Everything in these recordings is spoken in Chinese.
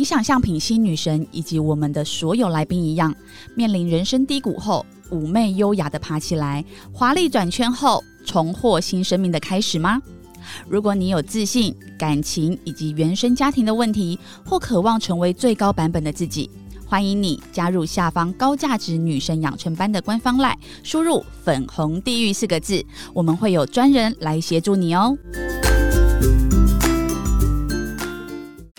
你想像品心女神以及我们的所有来宾一样，面临人生低谷后，妩媚优雅的爬起来，华丽转圈后，重获新生命的开始吗？如果你有自信、感情以及原生家庭的问题，或渴望成为最高版本的自己，欢迎你加入下方高价值女神养成班的官方赖，输入“粉红地狱”四个字，我们会有专人来协助你哦。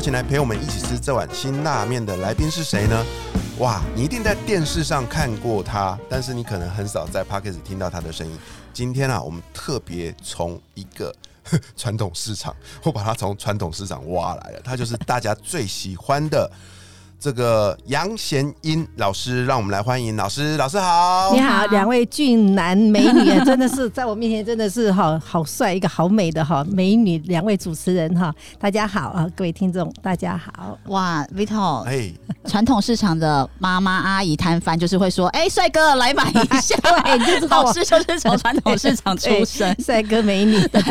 邀请来陪我们一起吃这碗辛辣面的来宾是谁呢？哇，你一定在电视上看过他，但是你可能很少在 p o c k e t 听到他的声音。今天啊，我们特别从一个 传统市场，我把他从传统市场挖来了，他就是大家最喜欢的。这个杨贤英老师，让我们来欢迎。老师。老师好，你好，两位俊男美女啊，真的是在我面前真的是哈好帅，一个好美的哈美女，两位主持人哈，大家好啊，各位听众大家好。哇，Vito，哎，传统市场的妈妈阿姨摊贩就是会说，哎，帅哥来买一下，哎，你就知道 老师就是从传统市场出身，帅哥美女，对。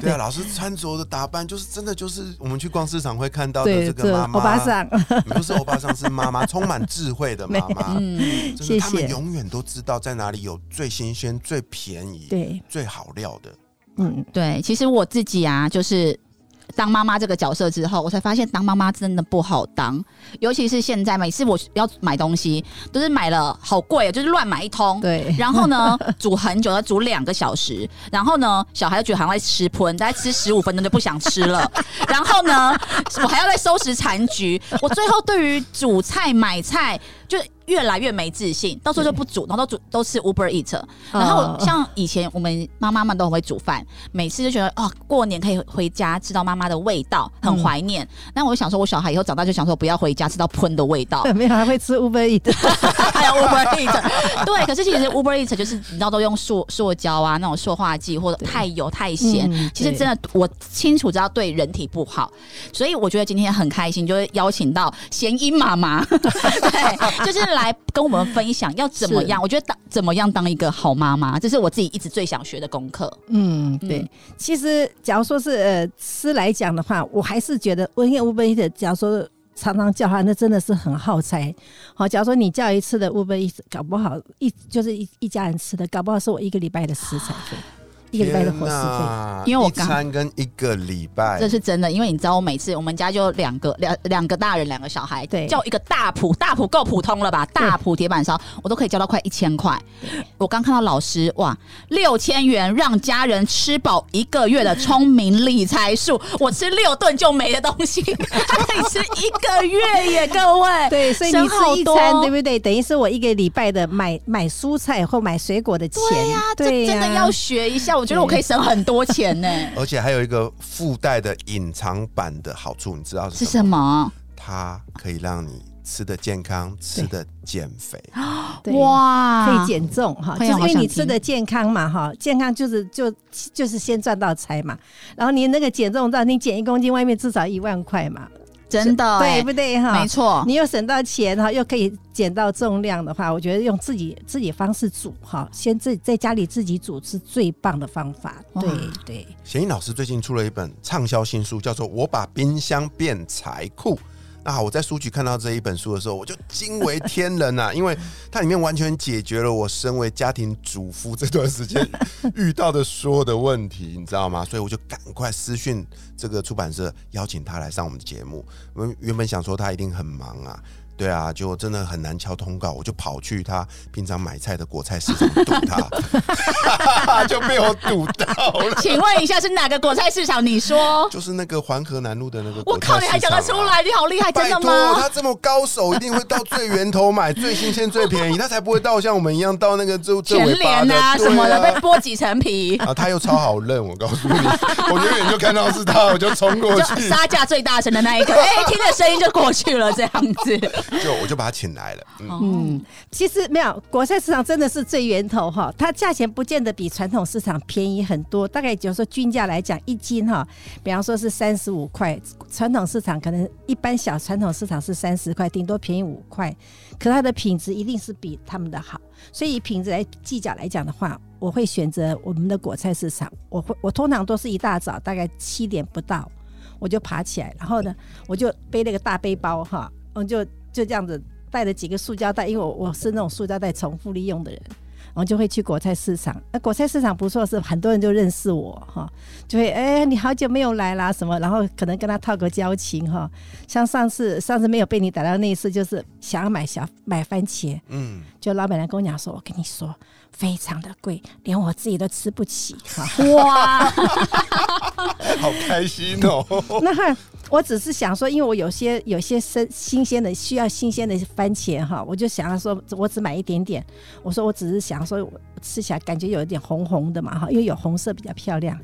对。啊，老师穿着的打扮就是真的就是我们去逛市场会看到的这个妈妈，欧巴桑，不是。欧巴桑是妈妈，充满智慧的妈妈。嗯，谢谢。他们永远都知道在哪里有最新鲜、最便宜、对最好料的。嗯，对。其实我自己啊，就是。当妈妈这个角色之后，我才发现当妈妈真的不好当，尤其是现在每次我要买东西，都是买了好贵，就是乱买一通。对，然后呢，煮很久，要煮两个小时，然后呢，小孩觉得好像在吃喷，大概吃十五分钟就不想吃了。然后呢，我还要再收拾残局，我最后对于煮菜买菜就。越来越没自信，到时候就不煮，然后都煮都吃 Uber Eat。然后像以前我们妈妈们都很会煮饭，每次就觉得哦，过年可以回家吃到妈妈的味道，很怀念。那我就想说，我小孩以后长大就想说，不要回家吃到喷的味道。没有，还会吃 Uber Eat，还有 Uber Eat。对，可是其实 Uber Eat 就是你知道都用塑塑胶啊，那种塑化剂或者太油太咸，其实真的我清楚知道对人体不好。所以我觉得今天很开心，就是邀请到贤英妈妈，对，就是。来跟我们分享要怎么样？我觉得当怎么样当一个好妈妈，这是我自己一直最想学的功课。嗯，对。其实，假如说是呃吃来讲的话，我还是觉得温燕乌贝的，假如说常常叫他，那真的是很耗财。好，假如说你叫一次的乌贝，搞不好一就是一一家人吃的，搞不好是我一个礼拜的食材费。一个礼拜的伙食费，因为我刚餐跟一个礼拜，这是真的。因为你知道，我每次我们家就两个两两个大人，两个小孩，对，叫一个大普，大普够普通了吧？大普铁板烧，我都可以叫到快一千块。我刚看到老师哇，六千元让家人吃饱一个月的聪明理财术，我吃六顿就没的东西，他可以吃一个月耶，各位。对，所以你吃一餐，对不对？等于是我一个礼拜的买买蔬菜或买水果的钱。对呀，这真的要学一下。我觉得我可以省很多钱呢，而且还有一个附带的隐藏版的好处，你知道是什么？它可以让你吃的健康，吃的减肥。哇，可以减重哈，就是因为你吃的健康嘛哈，健康就是就就是先赚到财嘛，然后你那个减重到你减一公斤，外面至少一万块嘛。真的对不对哈？没错，你又省到钱哈，又可以减到重量的话，我觉得用自己自己方式煮哈，先自在家里自己煮是最棒的方法。对对，贤英老师最近出了一本畅销新书，叫做《我把冰箱变财库》。啊我在书局看到这一本书的时候，我就惊为天人呐，因为它里面完全解决了我身为家庭主妇这段时间遇到的所有的问题，你知道吗？所以我就赶快私讯这个出版社，邀请他来上我们的节目。我们原本想说他一定很忙啊。对啊，就真的很难敲通告，我就跑去他平常买菜的果菜市场堵他，就被我堵到了。请问一下是哪个果菜市场？你说就是那个环河南路的那个。我靠，你还讲得出来？你好厉害，真的吗？他这么高手，一定会到最源头买最新鲜、最便宜，他才不会到像我们一样到那个就全联啊什么的被剥几层皮。啊，他又超好认，我告诉你，我远远就看到是他，我就冲过去，杀价最大声的那一个，哎，听着声音就过去了，这样子。就我就把他请来了。嗯，嗯，其实没有，果菜市场真的是最源头哈，它价钱不见得比传统市场便宜很多，大概就是说均价来讲，一斤哈，比方说是三十五块，传统市场可能一般小传统市场是三十块，顶多便宜五块，可它的品质一定是比他们的好，所以以品质来计较来讲的话，我会选择我们的果菜市场，我会我通常都是一大早大概七点不到，我就爬起来，然后呢，我就背那个大背包哈，我就就这样子带了几个塑胶袋，因为我我是那种塑胶袋重复利用的人，然后就会去果菜市场。那果菜市场不错，是很多人就认识我哈，就会哎、你好久没有来啦什么，然后可能跟他套个交情哈。像上次上次没有被你逮到那一次，就是想要买小买番茄，嗯，就老板娘跟我讲说，我跟你说非常的贵，连我自己都吃不起哈。哇，好开心哦。那哈，我只是想说，因为我有些有些生新鲜的需要新鲜的番茄哈，我就想要说，我只买一点点。我说我只是想说，我吃起来感觉有一点红红的嘛哈，因为有红色比较漂亮。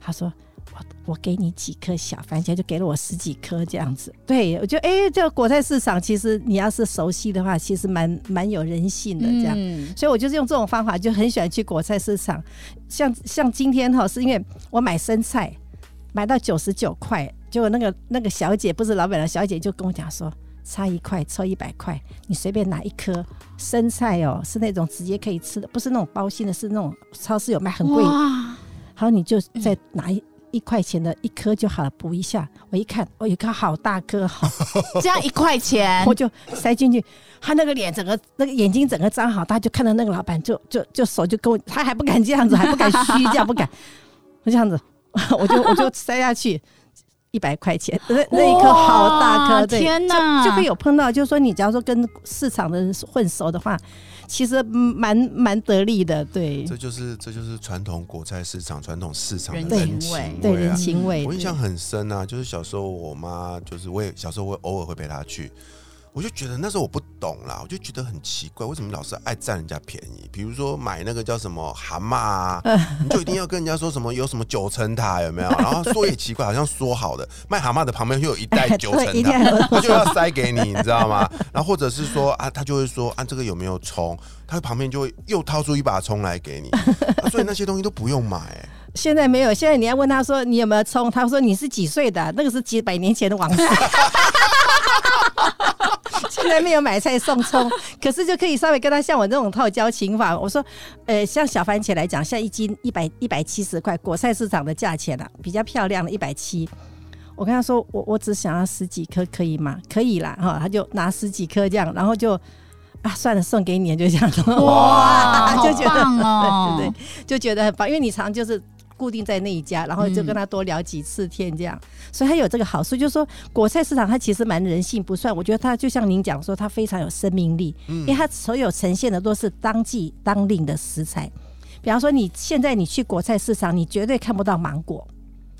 他说。我我给你几颗小番茄，就给了我十几颗这样子。对，我觉得哎，这个果菜市场其实你要是熟悉的话，其实蛮蛮有人性的这样。嗯所以我就是用这种方法，就很喜欢去果菜市场。像像今天哈，是因为我买生菜买到九十九块，结果那个那个小姐不是老板的小姐就跟我讲说，差一块抽一百块，你随便拿一颗生菜哦，是那种直接可以吃的，不是那种包心的，是那种超市有卖很贵好，你就再拿一。一块钱的一颗就好了，补一下。我一看，我、哦、一颗好大颗，好，这样一块钱我，就塞进去。他那个脸整个那个眼睛整个张好大，就看到那个老板就就就手就跟我，他还不敢这样子，还不敢虚这样不敢，我这样子，我就我就塞下去。一百块钱，那那一颗好大颗，哇对，天哪就就会有碰到，就是说你假如说跟市场的人混熟的话，其实蛮蛮得力的，对这就是这就是传统果菜市场、传统市场的人人情情味对人。情味。我印象很深啊，就是小时候我妈，就是我也小时候我偶尔会陪她去，我就觉得那时候我不懂啦，我就觉得很奇怪，为什么老是爱占人家便宜？比如说买那个叫什么蛤蟆啊，你就一定要跟人家说什么有什么九层塔有没有？然后说也奇怪，好像说好的卖蛤蟆的旁边就有一袋 九层塔，他就要塞给你，你知道吗？然后或者是说啊，他就会说啊，这个有没有葱？他旁边就会又掏出一把葱来给你，啊所以那些东西都不用买、欸现在没有，现在你要问他说你有没有葱，他说你是几岁的啊、那个是几百年前的往事。现在没有买菜送葱，可是就可以稍微跟他像我这种套交情法。我说，呃，像小番茄来讲，像一斤一百一百七十块，果菜市场的价钱啊，比较漂亮的一百七。我跟他说，我我只想要十几颗，可以吗？可以啦，哈，他就拿十几颗这样，然后就啊，算了，送给你，就这样。哇，好 就觉得棒哦，对对对，就觉得很棒，因为你常就是固定在那一家，然后就跟他多聊几次天这样，所以他有这个好处，就是说果菜市场它其实蛮人性不算，我觉得它就像您讲说，它非常有生命力，因为它所有呈现的都是当季当令的食材。比方说，你现在你去果菜市场，你绝对看不到芒果，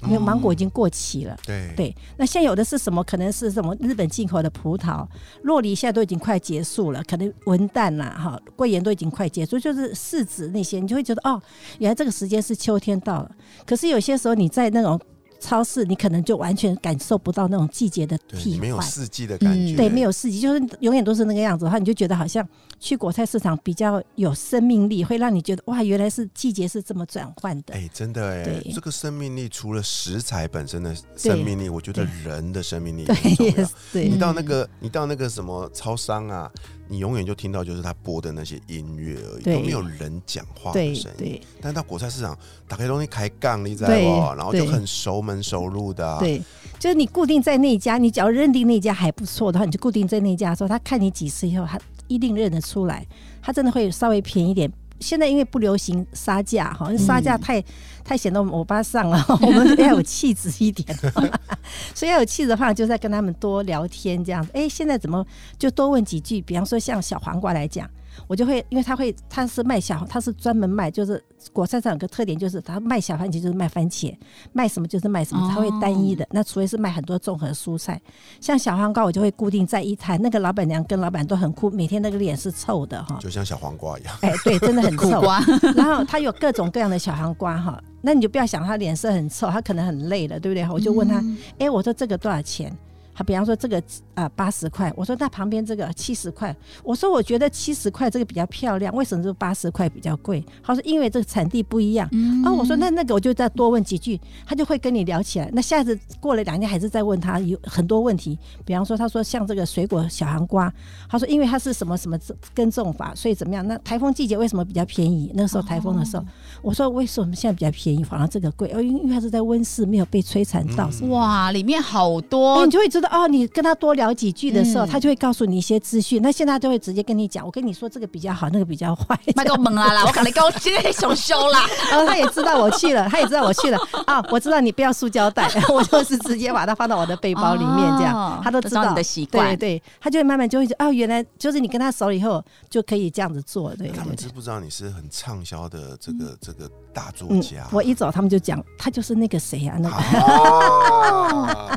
因为芒果已经过期了。对对，那现在有的是什么？可能是什么日本进口的葡萄，洛梨现在都已经快结束了，可能文旦啦、哈桂圆都已经快结束，就是柿子那些，你就会觉得哦，原来这个时间是秋天到了。可是有些时候你在那种超市，你可能就完全感受不到那种季节的对，替换没有。四季的感觉，嗯对，没有四季，就是永远都是那个样子的话，你就觉得好像去果菜市场比较有生命力，会让你觉得哇，原来是季节是这么转换的。哎、真的哎对，这个生命力除了食材本身的生命力，我觉得人的生命力对很，重要。对你到那个，你到那个什么超商啊，你永远就听到就是他播的那些音乐而已，都没有人讲话的声音。对但到果菜市场，打开东西开杠，你知道不？然后就很熟门熟路的、啊。对，就是你固定在那一家，你只要认定那家还不错的话，你就固定在那一家的时候，他看你几次以后，他一定认得出来，他真的会稍微便宜一点。现在因为不流行杀价哈，杀价太、太显得我们欧巴上了，我们要有气质一点，所以要有气质的话，就在跟他们多聊天这样子。哎、现在怎么就多问几句？比方说像小黄瓜来讲，我就会，因为他会，他是卖小，他是专门卖，就是果菜上有个特点，就是他卖小番茄就是卖番茄，卖什么就是卖什么，他会单一的。那除非是卖很多综合蔬菜，像小黄瓜，我就会固定在一摊，那个老板娘跟老板都很酷，每天那个脸是臭的哈。就像小黄瓜一样。哎，对，真的很臭。然后他有各种各样的小黄瓜哈，那你就不要想他脸色很臭，他可能很累了，对不对？我就问他，哎、我说这个多少钱？好，比方说这个啊八十块，我说那旁边这个七十块，我说我觉得七十块这个比较漂亮，为什么这八十块比较贵？他说因为这个产地不一样。嗯啊，我说那那个我就再多问几句，他就会跟你聊起来。那下次过了两天还是再问他有很多问题，比方说他说像这个水果小黄瓜，他说因为它是什么什么耕种法，所以怎么样？那台风季节为什么比较便宜？那时候台风的时候，我说为什么现在比较便宜，反而这个贵？哦，因为因为它是在温室，没有被摧残到。嗯哇，里面好哦，多你就会知道哦，你跟他多聊几句的时候，嗯他就会告诉你一些资讯。那现在他就会直接跟你讲，我跟你说这个比较好，那个比较坏。卖给我蒙啊啦！我赶紧给我今天熊修啦！然 后他也知道我去了，他也知道我去了 啊，我知道你不要塑胶袋，我就是直接把它放到我的背包里面，这样、哦他都知道知道你的习惯对对，他就会慢慢就会哦，原来就是你跟他熟了以后就可以这样子做，对他们知。不知道你是很畅销的这个这个大作嗯家？，我一走他们就讲，他就是那个谁啊，那个。啊，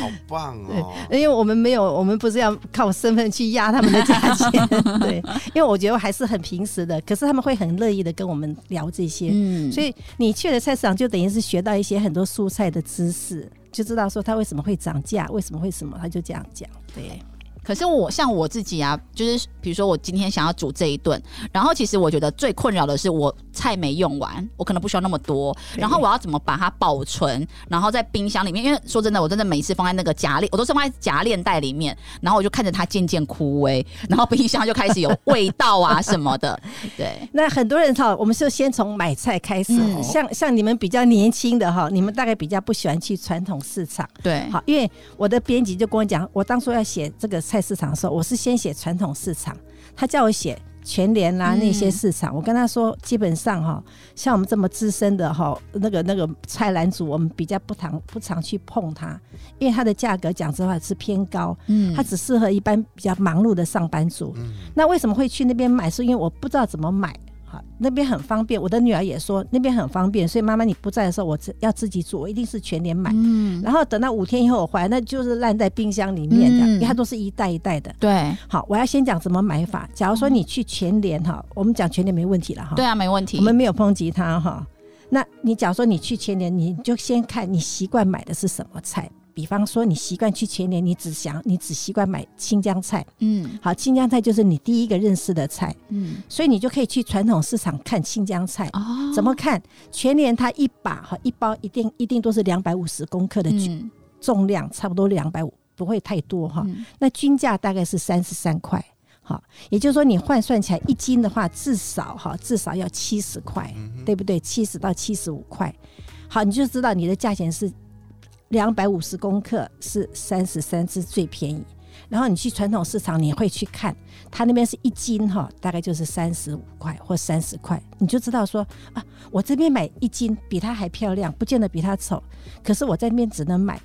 好棒哦！因为我们没有，我们不是要靠身份去压他们的价钱，对，因为我觉得还是很平时的，可是他们会很乐意的跟我们聊这些，嗯，所以你去了菜市场，就等于是学到一些很多蔬菜的知识，就知道说它为什么会涨价，为什么会什么，他就这样讲。对，可是我像我自己啊，就是比如说我今天想要煮这一顿，然后其实我觉得最困扰的是我菜没用完，我可能不需要那么多，然后我要怎么把它保存，然后在冰箱里面，因为说真的，我真的每次放在那个夹链，我都是放在夹链袋里面，然后我就看着它渐渐枯萎，然后冰箱就开始有味道啊什么的，对。那很多人哈，我们是先从买菜开始，嗯像像你们比较年轻的哈，你们大概比较不喜欢去传统市场。对，好，因为我的编辑就跟我讲，我当初要写这个菜市场的时候，我是先写传统市场，他叫我写全联啦、嗯那些市场，我跟他说，基本上哈，像我们这么资深的哈，那个那个菜篮子，我们比较不常不常去碰它，因为它的价格讲实话是偏高，嗯它只适合一般比较忙碌的上班族。嗯那为什么会去那边买？是因为我不知道怎么买。好，那边很方便。我的女儿也说那边很方便，所以妈妈你不在的时候，我自要自己煮，我一定是全年买。嗯，然后等到五天以后我回来，那就是烂在冰箱里面的，嗯因为它都是一袋一袋的。对好，我要先讲怎么买法。假如说你去全联哈，我们讲全联没问题了哈。对啊，没问题。我们没有抨击它哈。那你假如说你去全年，你就先看你习惯买的是什么菜。比方说，你习惯去全年，你只想你只习惯买青江菜。嗯好，青江菜就是你第一个认识的菜，嗯所以你就可以去传统市场看青江菜。哦怎么看？全年它一把哈一包一定一定都是两百五十公克的嗯重量，差不多两百五，不会太多哈。嗯那均价大概是三十三块，好，也就是说你换算起来一斤的话，至少哈至少要七十块，对不对？七十到七十五块，好，你就知道你的价钱是两百五十公克是三十三是最便宜。然后你去传统市场，你会去看，它那边是一斤哈，大概就是三十五块或三十块，你就知道说啊，我这边买一斤比它还漂亮，不见得比它丑，可是我在那边只能买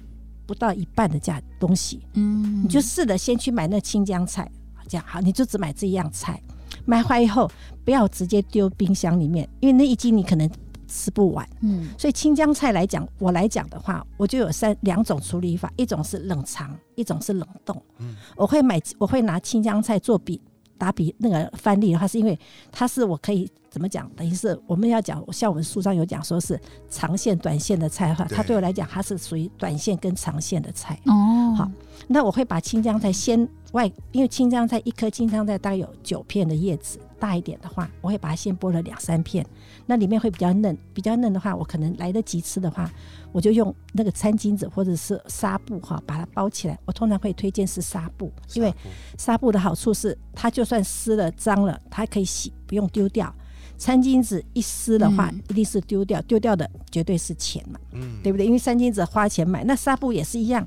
不到一半的价东西，嗯你就试着先去买那青江菜，这样好，你就只买这一样菜，买回来以后不要直接丢冰箱里面，因为那一斤你可能吃不完。嗯所以青江菜来讲，我来讲的话，我就有三两种处理法，一种是冷藏，一种是冷冻。嗯我会买，我会拿青江菜做比打比那个范例的话，是因为它是我可以怎么讲？等于是我们要讲，像我们书上有讲说是长线、短线的菜的话，对它对我来讲，它是属于短线跟长线的菜。哦好那我会把青江菜先外，因为青江菜一颗青江菜大概有九片的叶子，大一点的话，我会把它先剥了两三片，那里面会比较嫩，比较嫩的话，我可能来得及吃的话，我就用那个餐巾纸或者是纱布哈把它包起来。我通常会推荐是纱布，因为纱布的好处是它就算湿了脏了，它还可以洗，不用丢掉。餐巾纸一撕的话，嗯一定是丢掉，丢掉的绝对是钱嘛。嗯，对不对？因为餐巾纸花钱买，那纱布也是一样，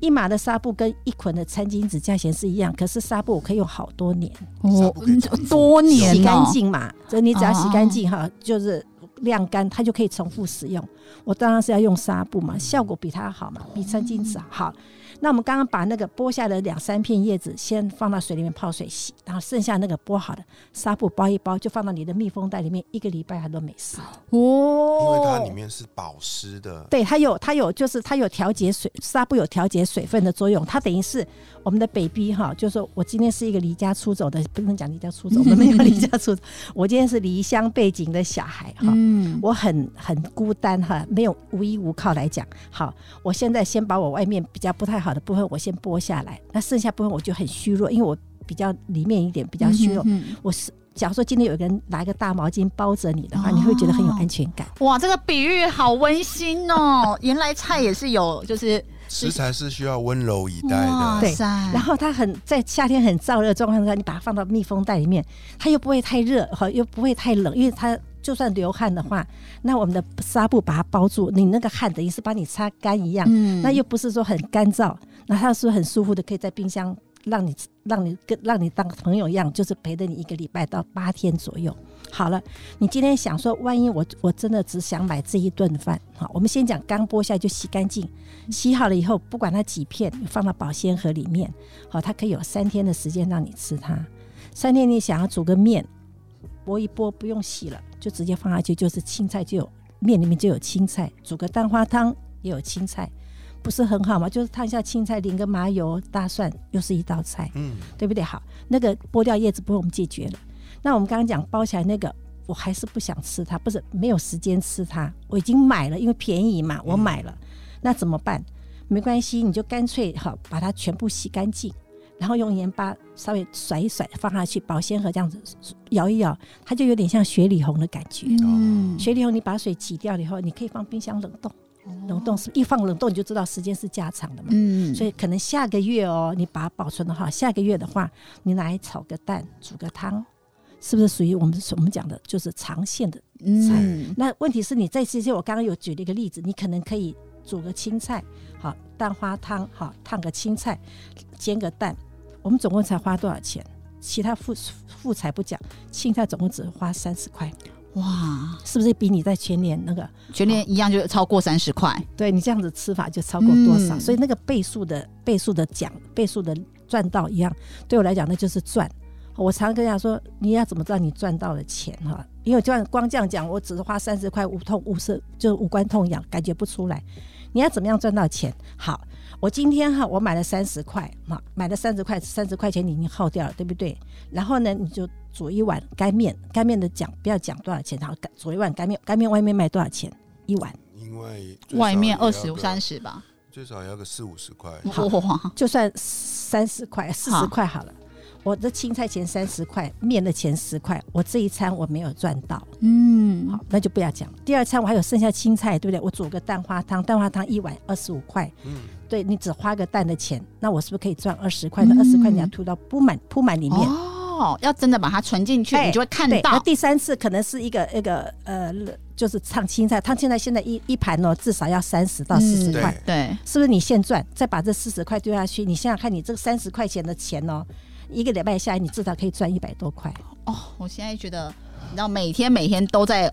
一码的纱布跟一捆的餐巾纸价钱是一样，可是纱布我可以用好多年，我可以重复多年洗干哦净嘛，这你只要洗干净哦哈，就是晾干，它就可以重复使用。我当然是要用纱布嘛，效果比它好嘛，比餐巾纸好。那我们刚刚把那个剥下的两三片叶子先放到水里面泡水洗，然后剩下那个剥好的纱布包一包，就放到你的密封袋里面，一个礼拜它都没事。哦，因为它里面是保湿的，对，它有它有就是它有调节水纱布有调节水分的作用，它等于是我们的 baby 哈，就是说我今天是一个离家出走的，不能讲离家出走，我们没有离家出走，我今天是离乡背景的小孩哈。嗯我很很孤单哈，没有无依无靠来讲。好，我现在先把我外面比较不太好好的部分我先剥下来，那剩下部分我就很虚弱，因为我比较里面一点比较虚弱。嗯哼我是假如说今天有个人拿一个大毛巾包着你的话，你会觉得很有安全感。哇，这个比喻好温馨哦！原来菜也是有，就是食材是需要温柔以待的。对，然后它很在夏天很燥热状况下，你把它放到密封袋里面，它又不会太热哈，又不会太冷，因为它就算流汗的话，那我们的纱布把它包住，你那个汗等于是把你擦干一样，嗯那又不是说很干燥，那它是很舒服的，可以在冰箱让你让你跟让你当朋友一样，就是陪着你一个礼拜到八天左右。好了，你今天想说，万一我我真的只想买这一顿饭，好，我们先讲刚剥下来就洗干净，洗好了以后，不管它几片，放到保鲜盒里面，好，它可以有三天的时间让你吃它。三天你想要煮个面，剥一剥不用洗了，就直接放下去，就是青菜就有面里面就有青菜，煮个蛋花汤也有青菜，不是很好吗？就是烫一下青菜，淋个麻油、大蒜，又是一道菜。嗯，对不对？好，那个剥掉叶子部分我们解决了。那我们刚刚讲包起来那个，我还是不想吃它，不是没有时间吃它，我已经买了，因为便宜嘛，我买了，那怎么办？没关系，你就干脆好把它全部洗干净，然后用盐巴稍微甩一甩，放下去，保鲜盒这样子摇一摇，它就有点像雪里红的感觉。嗯，雪里红你把水挤掉了以后，你可以放冰箱冷冻，冷冻是一放冷冻你就知道时间是加长的嘛。嗯，所以可能下个月哦，你把它保存的话，下个月的话，你拿来炒个蛋，煮个汤，是不是属于我们我们讲的就是长线的？嗯，那问题是你这次就我刚刚有举了一个例子，你可能可以煮个青菜，好蛋花汤，好烫个青菜，煎个蛋，我们总共才花多少钱？其他副副材不讲，青菜总共只花三十块，哇，是不是比你在全年那个全年一样就超过三十块，对你这样子吃法就超过多少？嗯所以那个倍数的倍数的奖倍数的赚到一样，对我来讲那就是赚。我常跟人家说，你要怎么知道你赚到了钱哈？因为就算光这样讲，我只是花三十块无痛无色，就是无关痛痒，感觉不出来。你要怎么样赚到钱？好，我今天哈，我买了三十块，嘛，买了三十块，三十块钱你已经耗掉了，对不对？然后呢，你就煮一碗干面，干面的讲不要讲多少钱，然后，煮一碗干面，干面外面卖多少钱一碗？因为外面二十三十吧，最少要个四五十块。好哇，就算三十块、四十块好了。我的青菜钱三十块，面的钱十块，我这一餐我没有赚到，嗯，好，那就不要讲。第二餐我还有剩下青菜，对不对？我煮个蛋花汤，蛋花汤一碗二十五块，嗯，对你只花个蛋的钱，那我是不是可以赚二十块？那二十块你要吐到铺满铺满里面。哦，要真的把它存进去，哎你就会看到。第三次可能是一个那个呃，就是烫青菜，烫青菜现在一一盘哦，至少要三十到四十嗯块，对，对，是不是？你现赚，再把这四十块丢下去，你想想看，你这个三十块钱的钱哦，一个礼拜下来，你至少可以赚一百多块。哦，我现在觉得，你知道，每天每天都在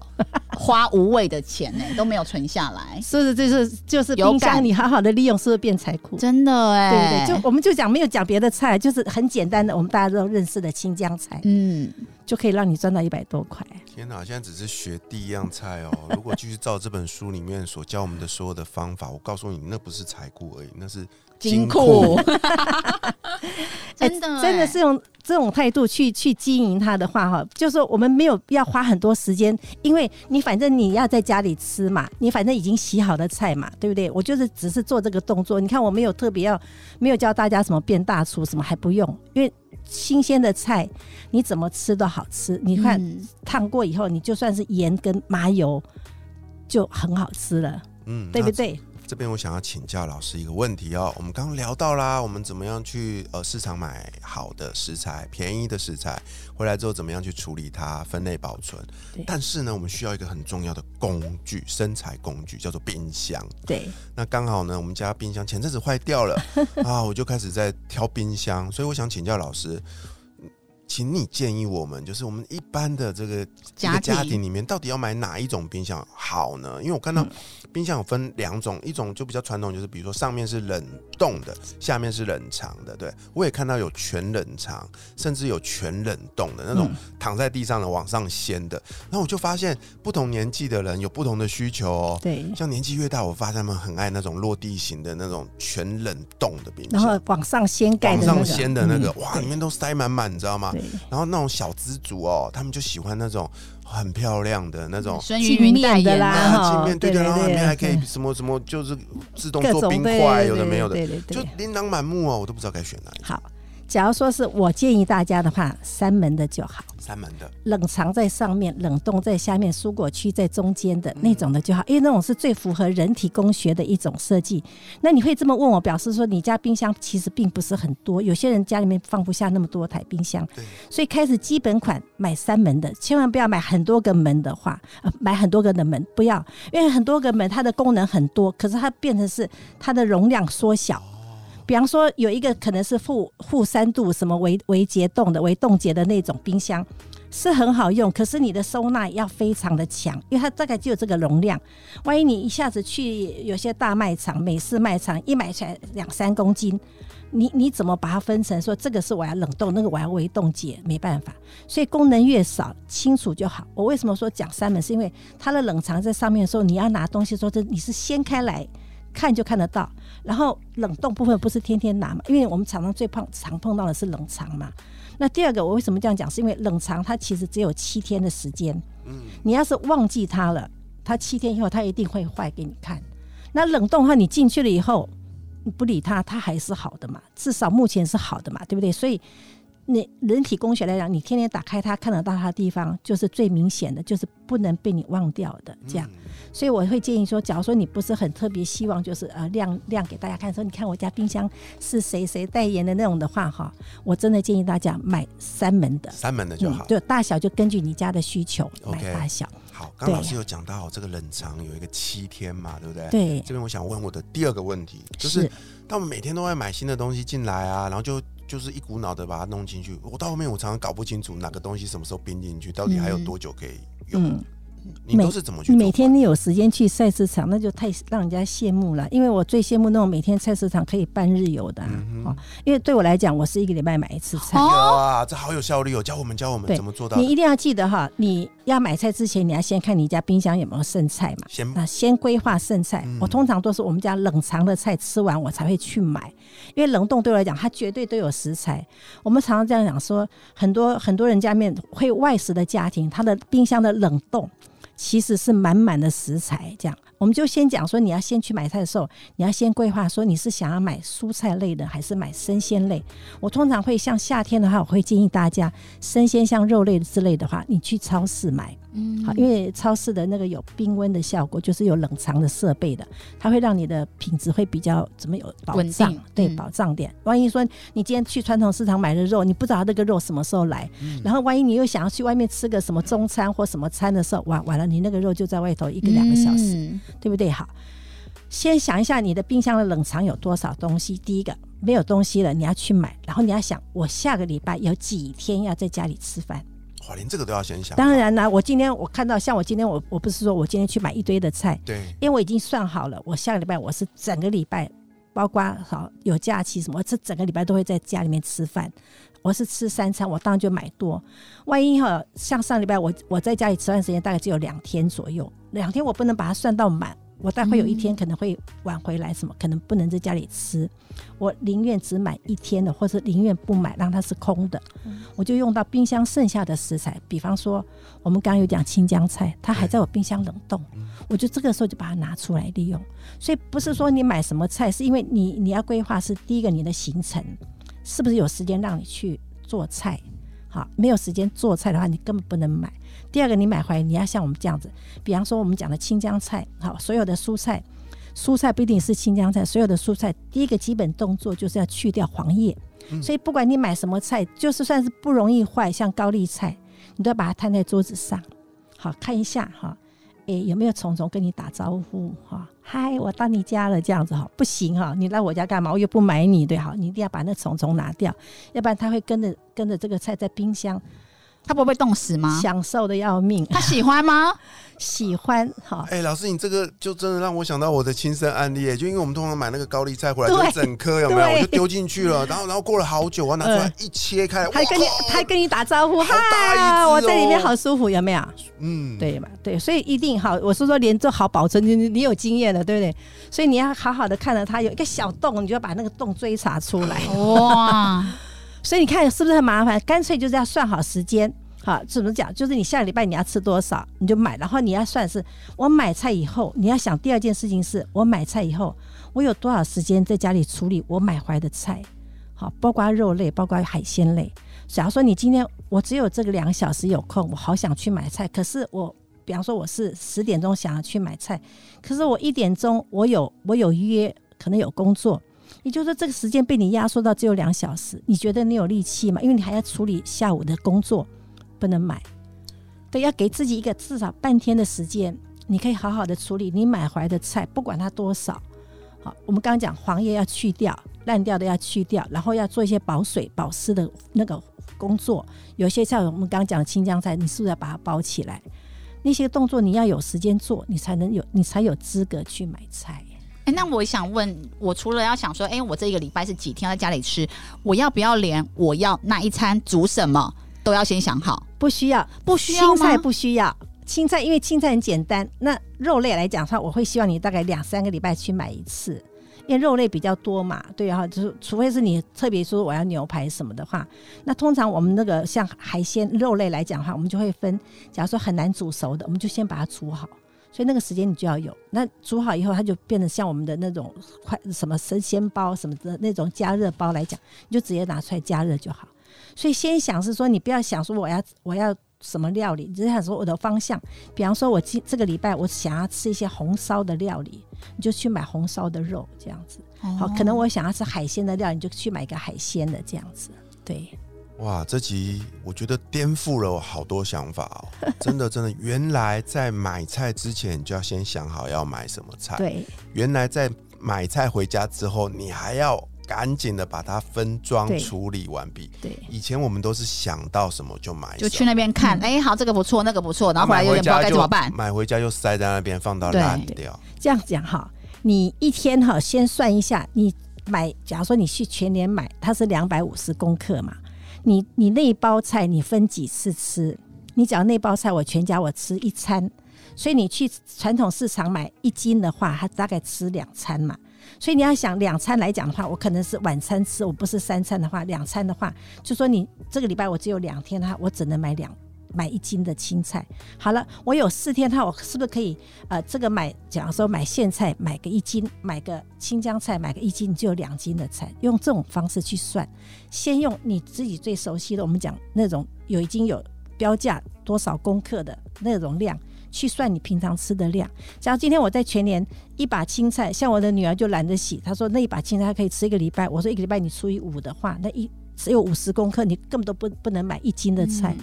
花无谓的钱呢，都没有存下来，是不是？就是就是有冰箱，你好好的利用，是不是变财库？真的对哎，不对？就我们就讲没有讲别的菜，就是很简单的，我们大家都认识的青江菜，嗯，就可以让你赚到一百多块。天哪，现在只是学第一样菜哦。如果继续照这本书里面所教我们的所有的方法，我告诉你，那不是财库而已，那是金库 真的哎真的是用这种态度去去经营它的话，哈，就是说我们没有要花很多时间，因为你反正你要在家里吃嘛，你反正已经洗好的菜嘛，对不对？我就是只是做这个动作，你看我没有特别要没有教大家什么变大厨，什么还不用，因为新鲜的菜你怎么吃都好吃。你看嗯烫过以后，你就算是盐跟麻油就很好吃了，嗯，对不对？这边我想要请教老师一个问题哦，我们刚刚聊到啦，我们怎么样去呃市场买好的食材、便宜的食材，回来之后怎么样去处理它、分类保存。但是呢，我们需要一个很重要的工具，生材工具，叫做冰箱。对，那刚好呢，我们家冰箱前阵子坏掉了 啊，我就开始在挑冰箱，所以我想请教老师。请你建议我们，就是我们一般的这个这个家庭里面，到底要买哪一种冰箱好呢？因为我看到嗯冰箱有分两种，一种就比较传统，就是比如说上面是冷冻的，下面是冷藏的。对我也看到有全冷藏，甚至有全冷冻的那种嗯躺在地上的往上掀的。然后我就发现不同年纪的人有不同的需求哦。对，像年纪越大，我发现他们很爱那种落地型的那种全冷冻的冰箱然后，往上掀盖往上掀的那个，哇，里面都塞满满，你知道吗？对，然后那种小资族哦，他们就喜欢那种很漂亮的那种。孙云云代言镜面的啦镜面对对，然后里面还可以什么什么，就是自动做冰块，有的没有的，就琳琅满目哦，我都不知道该选哪一个。好。假如说是我建议大家的话，三门的就好，三门的，冷藏在上面，冷冻在下面，蔬果区在中间的那种的就好，因为那种是最符合人体工学的一种设计。那你会这么问我，表示说你家冰箱其实并不是很多，有些人家里面放不下那么多台冰箱。对，所以开始基本款买三门的，千万不要买很多个门的话，呃，买很多个的门不要，因为很多个门它的功能很多，可是它变成是它的容量缩小。比方说，有一个可能是负负三度什么微微结冻的、微冻结的那种冰箱，是很好用，可是你的收纳要非常的强，因为它大概就有这个容量。万一你一下子去有些大卖场、美式卖场，一买起来两三公斤，你你怎么把它分成说这个是我要冷冻，那个我要微冻结？没办法，所以功能越少，清楚就好。我为什么说讲三门，是因为它的冷藏在上面的时候，你要拿东西的时候，这你是掀开来。看就看得到，然后冷冻部分不是天天拿嘛，因为我们常常最碰常碰到的是冷藏嘛。那第二个，我为什么这样讲？是因为冷藏它其实只有七天的时间，嗯，你要是忘记它了，它七天以后它一定会坏给你看。那冷冻的话，你进去了以后，你不理它，它还是好的嘛，至少目前是好的嘛，对不对？所以你人体工学来讲，你天天打开它看得到它的地方，就是最明显的，就是不能被你忘掉的这样。所以我会建议说，假如说你不是很特别希望就是呃亮亮给大家看，说你看我家冰箱是谁谁代言的那种的话哈，我真的建议大家买三门的，三门的就好。就大小就根据你家的需求买大小。好，刚老师有讲到这个冷藏有一个七天嘛，对不对？。对，这边我想问我的第二个问题，就是是当我们每天都会买新的东西进来啊，然后就就是一股脑的把它弄进去，我到后面我常常搞不清楚哪个东西什么时候编进去，到底还有多久可以用。嗯。你都是怎么去做法？每天你有时间去菜市场，那就太让人家羡慕了。因为我最羡慕那种每天菜市场可以半日游的、啊嗯哦。因为对我来讲，我是一个礼拜买一次菜。哇，这好有效率哦！教我们教我们怎么做到你一定要记得哈，你要买菜之前，你要先看你家冰箱有没有剩菜嘛。先那先规划剩菜，嗯我通常都是我们家冷藏的菜吃完我才会去买，因为冷冻对我来讲，它绝对都有食材。我们常常这样讲说，很多很多人家里面会外食的家庭，他的冰箱的冷冻其实是满满的食材。这样，我们就先讲说，你要先去买菜的时候，你要先规划说你是想要买蔬菜类的，还是买生鲜类。我通常会像夏天的话，我会建议大家生鲜像肉类之类的话，你去超市买。嗯好，因为超市的那个有冰温的效果，就是有冷藏的设备的，它会让你的品质会比较怎么有保障，对，嗯保障点。万一说你今天去传统市场买的肉，你不知道那个肉什么时候来，嗯然后万一你又想要去外面吃个什么中餐或什么餐的时候，哇，完了，你那个肉就在外头一个两个小时，嗯对不对？好，先想一下你的冰箱的冷藏有多少东西。第一个没有东西了，你要去买，然后你要想，我下个礼拜有几天要在家里吃饭。哇，连这个都要先想。当然啦，我今天我看到，像我今天我我不是说我今天去买一堆的菜，对，因为我已经算好了，我下个礼拜我是整个礼拜，包括好有假期什么，我这整个礼拜都会在家里面吃饭。我是吃三餐，我当然就买多。万一哈，像上礼拜我我在家里吃饭时间大概只有两天左右，两天我不能把它算到满，我大概会有一天可能会晚回来，什么可能不能在家里吃。我宁愿只买一天的，或者宁愿不买，让它是空的。我就用到冰箱剩下的食材，比方说我们刚刚有讲青江菜，它还在我冰箱冷冻，我就这个时候就把它拿出来利用。所以不是说你买什么菜，是因为你你要规划是第一个你的行程是不是有时间让你去做菜。好，没有时间做菜的话，你根本不能买。第二个，你买回来你要像我们这样子，比方说我们讲的青江菜，好，所有的蔬菜，蔬菜不一定是青江菜，所有的蔬菜，第一个基本动作就是要去掉黄叶。所以不管你买什么菜，就是算是不容易坏，像高丽菜，你都要把它摊在桌子上，好看一下哈。诶，有没有虫虫跟你打招呼哈？嗨，我到你家了，这样子哈，不行哈，你来我家干嘛？我又不买你，对好，你一定要把那虫虫拿掉，要不然它会跟着跟着这个菜在冰箱他不会被冻死吗？享受的要命，他喜欢吗？喜欢哈。哎、老师，你这个就真的让我想到我的亲身案例，就因为我们通常买那个高丽菜回来，对就整颗有没有？我就丢进去了，然后然后过了好久，我拿出来嗯一切开来，还跟你哇还跟你打招呼，好大一只嗨，哦我在里面好舒服，有没有？嗯，对嘛？对，所以一定好，我是说连做好保存，你你你有经验的，对不对？所以你要好好的看着它有一个小洞，你就要把那个洞追查出来。哇，所以你看是不是很麻烦？干脆就是要算好时间。好，怎么讲？就是你下个礼拜你要吃多少，你就买，然后你要算是，我买菜以后，你要想第二件事情是我买菜以后，我有多少时间在家里处理我买回来的菜，好，包括肉类，包括海鲜类。假如说你今天我只有这个两个小时有空，我好想去买菜，可是我，比方说我是十点钟想要去买菜，可是我一点钟我有我有约，可能有工作，也就是说这个时间被你压缩到只有两小时，你觉得你有力气吗？因为你还要处理下午的工作。不能买，对，要给自己一个至少半天的时间，你可以好好的处理你买回来的菜，不管它多少。好，我们刚刚讲黄叶要去掉，烂掉的要去掉，然后要做一些保水保湿的那个工作。有些像我们刚刚讲的青江菜，你是不是要把它包起来？那些动作你要有时间做，你才能有，你才有资格去买菜。哎，那我想问，我除了要想说，哎，我这一个礼拜是几天在家里吃，我要不要连我要那一餐煮什么？都要先想好，不需要，不需要青菜不需要，青菜因为青菜很简单。那肉类来讲的话，我会希望你大概两三个礼拜去买一次，因为肉类比较多嘛。对啊，就是除非是你特别说我要牛排什么的话，那通常我们那个像海鲜肉类来讲的话，我们就会分。假如说很难煮熟的，我们就先把它煮好，所以那个时间你就要有。那煮好以后，它就变得像我们的那种快什么生鲜包什么的那种加热包来讲，你就直接拿出来加热就好。所以先想是说，你不要想说我要我要什么料理，只是想说我的方向。比方说，我今这个礼拜我想要吃一些红烧的料理，你就去买红烧的肉这样子。好，可能我想要吃海鲜的料，你就去买一个海鲜的这样子。对。哇，这集我觉得颠覆了我好多想法哦！真的真的，原来在买菜之前就要先想好要买什么菜。对。原来在买菜回家之后，你还要。赶紧的把它分装处理完毕。对，以前我们都是想到什么就买，就去那边看，哎，好，这个不错，那个不错，然后回来有点不知道该怎么办，买回家就塞在那边，放到烂掉。这样讲哈，你一天哈先算一下，你买，假如说你去全年买，它是两百五十公克嘛，你你那一包菜你分几次吃？你只要那包菜我全家我吃一餐，所以你去传统市场买一斤的话，它大概吃两餐嘛。所以你要想两餐来讲的话，我可能是晚餐吃，我不是三餐的话，两餐的话，就说你这个礼拜我只有两天的话，我只能买两买一斤的青菜。好了，我有四天他，我是不是可以呃这个买，假如说买苋菜买个一斤，买个青江菜买个一斤，就有两斤的菜。用这种方式去算，先用你自己最熟悉的，我们讲那种有已经有标价多少公克的那种量。去算你平常吃的量。假如今天我在全年一把青菜，像我的女儿就懒得洗，她说那一把青菜可以吃一个礼拜。我说一个礼拜你除以五的话，那一只有五十公克，你根本都不不能买一斤的菜，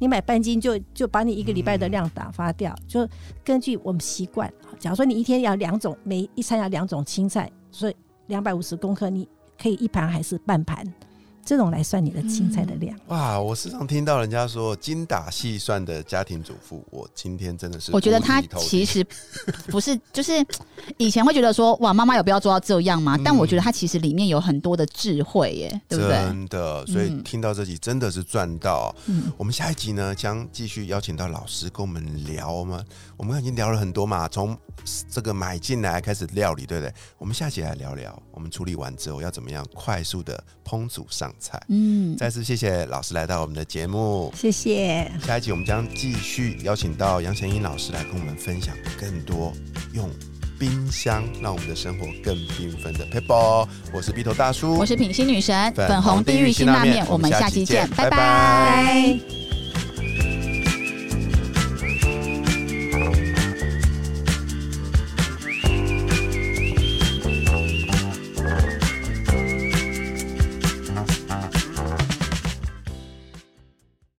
你买半斤就就把你一个礼拜的量打发掉。就根据我们习惯，假如说你一天要两种，每一餐要两种青菜，所以两百五十公克，你可以一盘还是半盘？这种来算你的青菜的量哇！我时常听到人家说精打细算的家庭主妇，我今天真的是我觉得他其实不是，就是以前会觉得说哇，妈妈有必要做到这样吗？但我觉得他其实里面有很多的智慧耶，对不对？真的，所以听到这集真的是赚到。嗯，我们下一集呢将继续邀请到老师跟我们聊吗？我们已经聊了很多嘛，从这个买进来开始料理，对不对？我们下集来聊聊，我们处理完之后要怎么样快速的烹煮上菜。嗯，再次谢谢老师来到我们的节目，谢谢。下一集我们将继续邀请到杨贤英老师来跟我们分享更多用冰箱让我们的生活更缤纷的 people。我是鼻头大叔，我是品心女神，粉红地狱辛辣面。我们下期见，拜拜。